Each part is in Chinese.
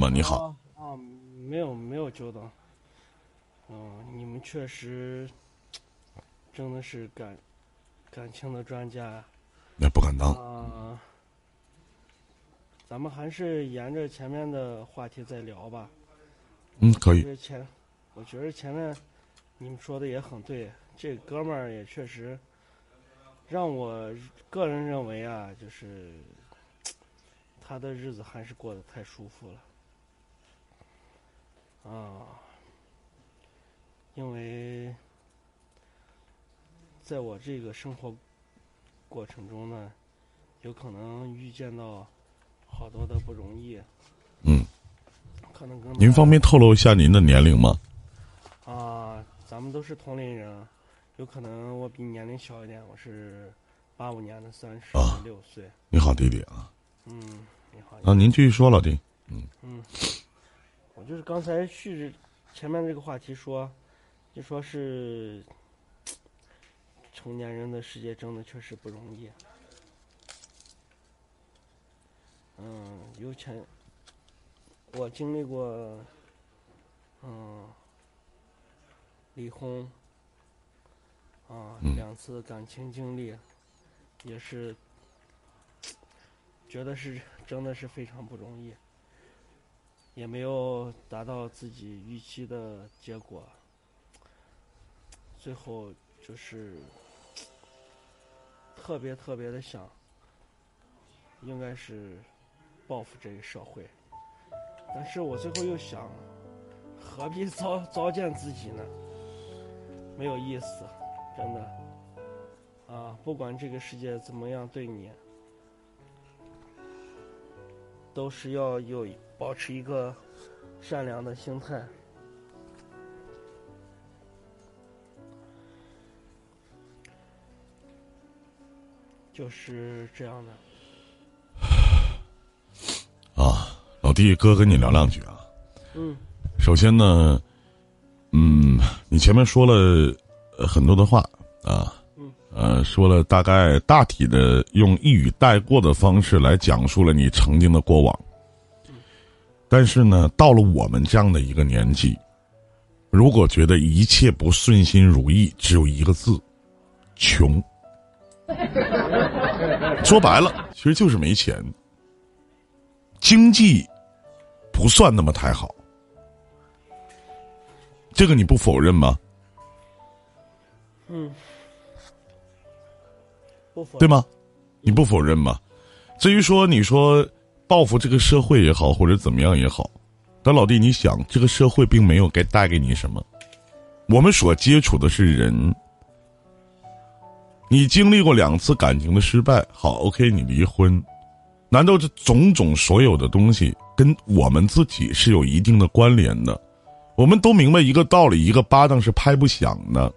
吗？你好。啊，没有没有久等。嗯，你们确实真的是感感情的专家呀。那不敢当。啊，咱们还是沿着前面的话题再聊吧。嗯，可以。前，我觉得前面你们说的也很对，这哥们儿也确实让我个人认为啊，就是 他的日子还是过得太舒服了啊，因为在我这个生活过程中呢，有可能遇见到好多的不容易。嗯。可能跟您方便透露一下您的年龄吗？啊，咱们都是同龄人，有可能我比年龄小一点，我是八五年的，三十六岁。你好，弟弟啊。嗯，你好。啊，您继续说，老弟。嗯。嗯。我就是刚才续前面这个话题说，就说是成年人的世界真的确实不容易。嗯，有钱。我经历过，嗯，离婚，啊，两次感情经历，也是觉得是真的是非常不容易，也没有达到自己预期的结果，最后就是特别特别的想，应该是报复这个社会。但是我最后又想，何必糟糟践自己呢？没有意思，真的。啊，不管这个世界怎么样对你，都是要有保持一个善良的心态。就是这样的。啊老弟，哥跟你聊两句啊。嗯。首先呢，嗯，你前面说了很多的话啊。嗯。呃，说了大概大体的用一语带过的方式来讲述了你曾经的过往。但是呢，到了我们这样的一个年纪，如果觉得一切不顺心如意，只有一个字：穷。说白了，其实就是没钱。经济。不算那么太好，这个你不否认吗？嗯，不否对吗？你不否认吗？至于说你说报复这个社会也好，或者怎么样也好，但老弟，你想，这个社会并没有给带给你什么。我们所接触的是人，你经历过两次感情的失败，好，OK，你离婚，难道这种种所有的东西？跟我们自己是有一定的关联的，我们都明白一个道理：一个巴掌是拍不响的。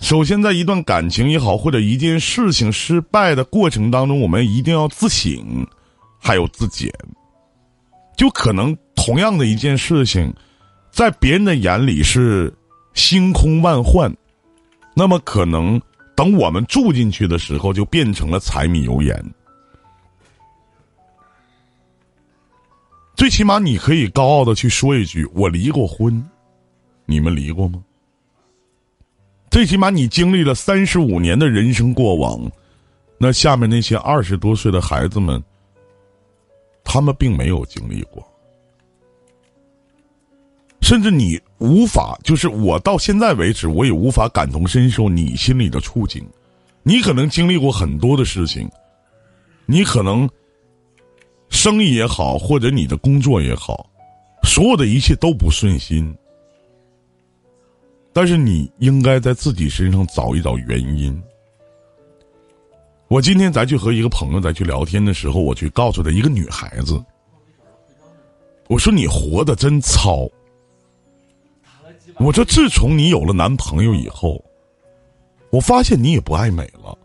首先，在一段感情也好，或者一件事情失败的过程当中，我们一定要自省，还有自检。就可能同样的一件事情，在别人的眼里是星空万幻，那么可能等我们住进去的时候，就变成了柴米油盐。最起码你可以高傲的去说一句：“我离过婚，你们离过吗？”最起码你经历了三十五年的人生过往，那下面那些二十多岁的孩子们，他们并没有经历过，甚至你无法，就是我到现在为止，我也无法感同身受你心里的处境。你可能经历过很多的事情，你可能。生意也好，或者你的工作也好，所有的一切都不顺心。但是你应该在自己身上找一找原因。我今天再去和一个朋友再去聊天的时候，我去告诉他一个女孩子，我说你活得真糙。我说自从你有了男朋友以后，我发现你也不爱美了，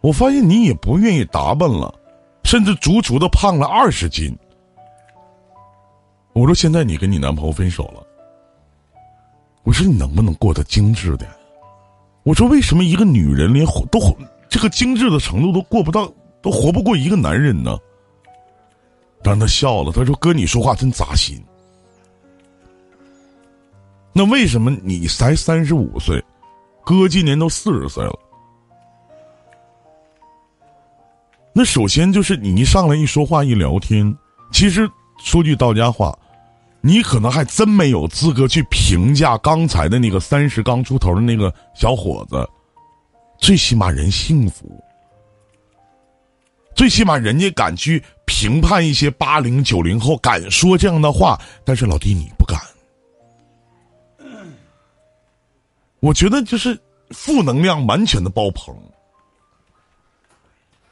我发现你也不愿意打扮了。甚至足足的胖了二十斤。我说：“现在你跟你男朋友分手了。”我说：“你能不能过得精致点？”我说：“为什么一个女人连活都活这个精致的程度都过不到，都活不过一个男人呢？”但他笑了，他说：“哥，你说话真扎心。那为什么你才三十五岁，哥今年都四十岁了？那首先就是你一上来一说话一聊天，其实说句到家话，你可能还真没有资格去评价刚才的那个三十刚出头的那个小伙子。最起码人幸福。”最起码人家敢去评判一些八零九零后，敢说这样的话，但是老弟你不敢。我觉得就是负能量完全的爆棚，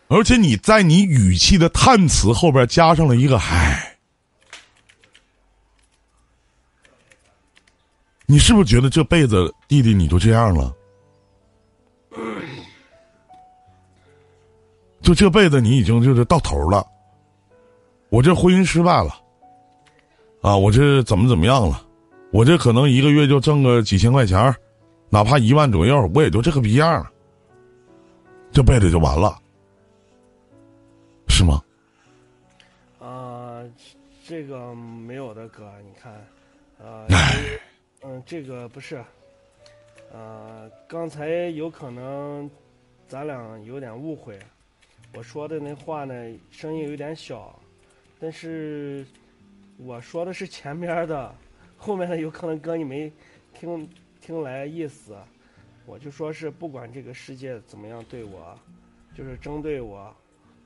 而且你在你语气的叹词后边加上了一个“唉”，你是不是觉得这辈子弟弟你就这样了？就这辈子你已经就是到头了，我这婚姻失败了，啊，我这怎么怎么样了？我这可能一个月就挣个几千块钱哪怕一万左右，我也就这个逼样了，这辈子就完了，是吗？啊，这个没有的哥，你看，啊，嗯，这个不是，呃，刚才有可能咱俩有点误会。我说的那话呢，声音有点小，但是我说的是前面的，后面的有可能哥你没听听来意思。我就说是不管这个世界怎么样对我，就是针对我，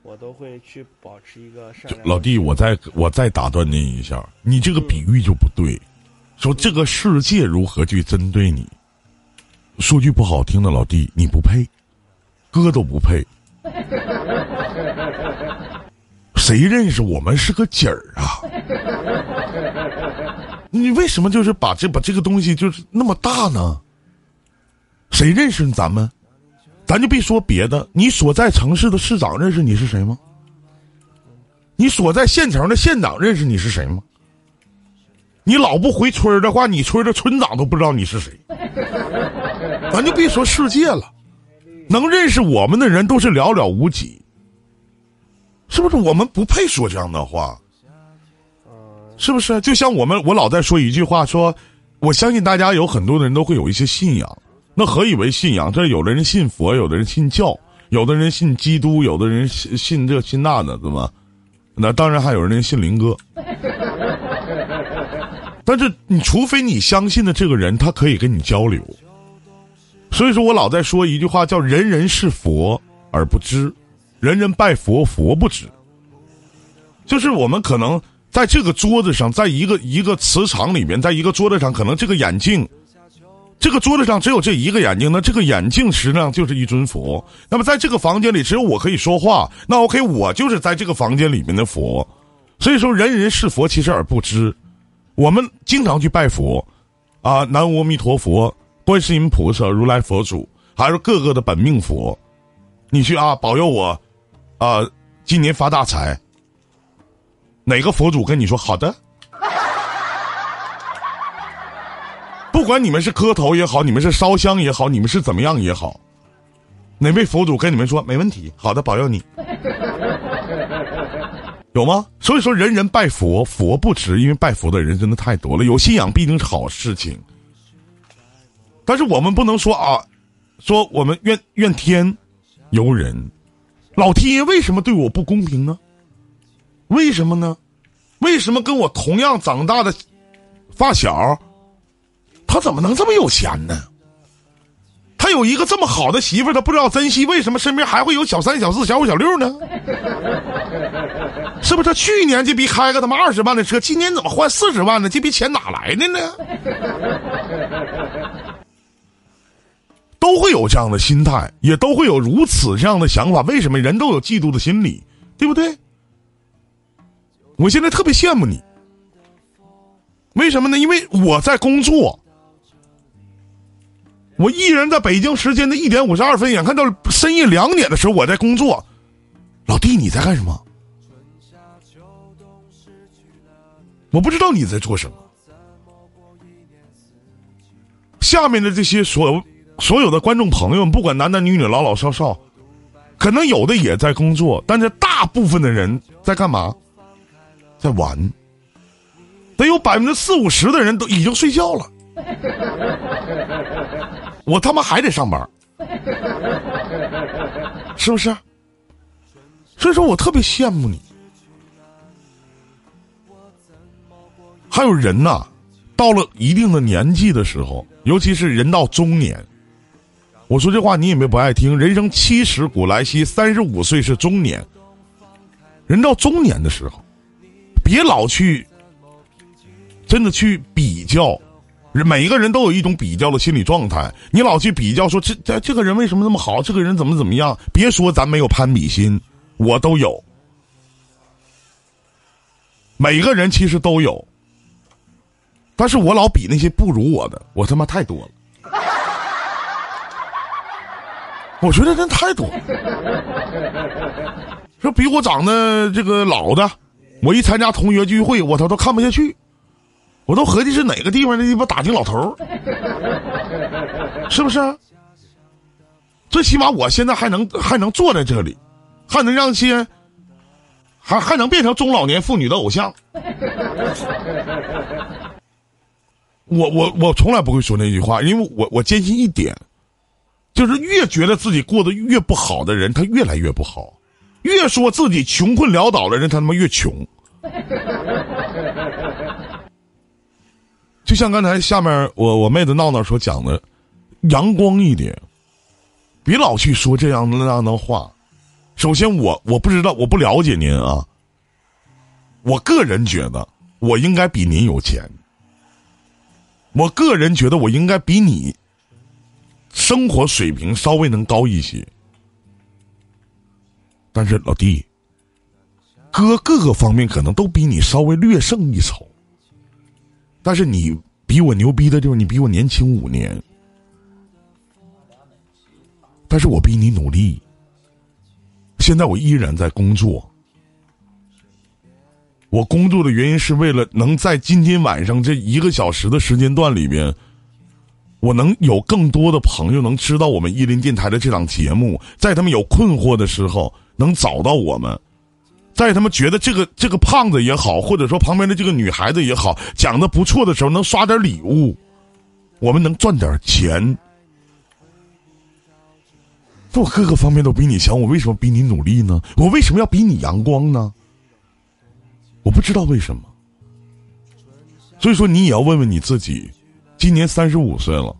我都会去保持一个善良。老弟，我再我再打断您一下，你这个比喻就不对。说这个世界如何去针对你？说句不好听的，老弟，你不配，哥都不配。谁认识我们是个景儿啊？你为什么就是把这把这个东西就是那么大呢？谁认识咱们？咱就别说别的，你所在城市的市长认识你是谁吗？你所在县城的县长认识你是谁吗？你老不回村的话，你村的村长都不知道你是谁。咱就别说世界了。能认识我们的人都是寥寥无几，是不是？我们不配说这样的话，是不是？就像我们，我老在说一句话，说我相信大家有很多的人都会有一些信仰。那何以为信仰？这有的人信佛，有的人信教，有的人信基督，有的人信信这信那的，对吗？那当然还有人信林哥。但是你除非你相信的这个人，他可以跟你交流。所以说我老在说一句话，叫“人人是佛而不知，人人拜佛佛不知”。就是我们可能在这个桌子上，在一个一个磁场里面，在一个桌子上，可能这个眼镜，这个桌子上只有这一个眼镜，那这个眼镜实际上就是一尊佛。那么在这个房间里，只有我可以说话，那 OK，我就是在这个房间里面的佛。所以说，人人是佛，其实而不知。我们经常去拜佛，啊，南无阿弥陀佛。观世音菩萨、如来佛祖，还是各个的本命佛，你去啊，保佑我，啊，今年发大财。哪个佛祖跟你说好的？不管你们是磕头也好，你们是烧香也好，你们是怎么样也好，哪位佛祖跟你们说没问题？好的，保佑你。有吗？所以说，人人拜佛，佛不值，因为拜佛的人真的太多了。有信仰必定是好事情。但是我们不能说啊，说我们怨怨天尤人，老天爷为什么对我不公平呢？为什么呢？为什么跟我同样长大的发小，他怎么能这么有钱呢？他有一个这么好的媳妇他不知道珍惜，为什么身边还会有小三、小四、小五、小六呢？是不是？去年这逼开个他妈二十万的车，今年怎么换四十万呢？这笔钱哪来的呢？都会有这样的心态，也都会有如此这样的想法。为什么人都有嫉妒的心理，对不对？我现在特别羡慕你，为什么呢？因为我在工作，我一人在北京时间的一点五十二分，眼看到深夜两点的时候，我在工作。老弟，你在干什么？我不知道你在做什么。下面的这些所有。所有的观众朋友们，不管男男女女、老老少少，可能有的也在工作，但是大部分的人在干嘛？在玩，得有百分之四五十的人都已经睡觉了，我他妈还得上班，是不是？所以说我特别羡慕你。还有人呐，到了一定的年纪的时候，尤其是人到中年，我说这话你也没不爱听。人生七十古来稀，三十五岁是中年。人到中年的时候，别老去真的去比较，每一个人都有一种比较的心理状态。你老去比较，说这这这个人为什么那么好？这个人怎么怎么样？别说咱没有攀比心。我都有，每个人其实都有，但是我老比那些不如我的，我他妈太多了，我觉得真太多了。说比我长得这个老的，我一参加同学聚会，我他都看不下去，我都合计是哪个地方的鸡巴打听老头是不是？最起码我现在还能还能坐在这里。还能让些，还还能变成中老年妇女的偶像。我我我从来不会说那句话，因为我我坚信一点，就是越觉得自己过得越不好的人，他越来越不好；越说自己穷困潦倒的人，他他妈越穷。就像刚才下面我我妹子闹闹所讲的，阳光一点，别老去说这样那样的话。首先，我我不知道，我不了解您啊。我个人觉得，我应该比您有钱。我个人觉得，我应该比你生活水平稍微能高一些。但是老弟，哥各个方面可能都比你稍微略胜一筹。但是你比我牛逼的就是你比我年轻五年，但是我比你努力。现在我依然在工作。我工作的原因是为了能在今天晚上这一个小时的时间段里边，我能有更多的朋友能知道我们伊林电台的这档节目，在他们有困惑的时候能找到我们，在他们觉得这个这个胖子也好，或者说旁边的这个女孩子也好讲的不错的时候，能刷点礼物，我们能赚点钱。我各个方面都比你强，我为什么比你努力呢？我为什么要比你阳光呢？我不知道为什么。所以说，你也要问问你自己，今年三十五岁了，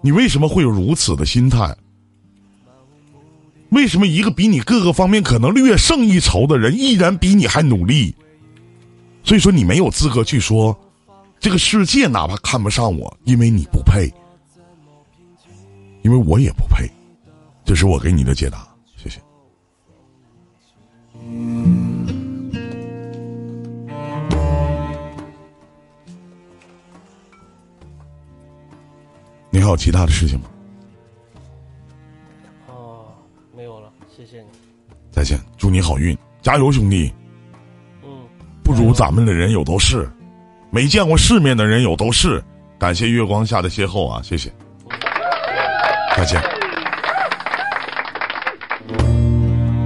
你为什么会有如此的心态？为什么一个比你各个方面可能略胜一筹的人，依然比你还努力？所以说，你没有资格去说，这个世界哪怕看不上我，因为你不配，因为我也不配。这是我给你的解答，谢谢。有其他的事情吗？哦，没有了，谢谢你。再见，祝你好运，加油，兄弟。嗯。不如咱们的人有都是，没见过世面的人有都是。感谢月光下的邂逅啊，谢谢。再见。